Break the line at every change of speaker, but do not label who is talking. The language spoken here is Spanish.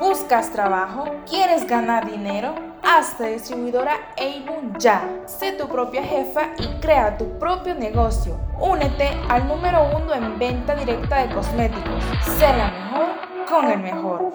¿Buscas trabajo? ¿Quieres ganar dinero? Hazte distribuidora Avon ya. Sé tu propia jefa y crea tu propio negocio. Únete al número uno en venta directa de cosméticos. Sé la mejor con el mejor.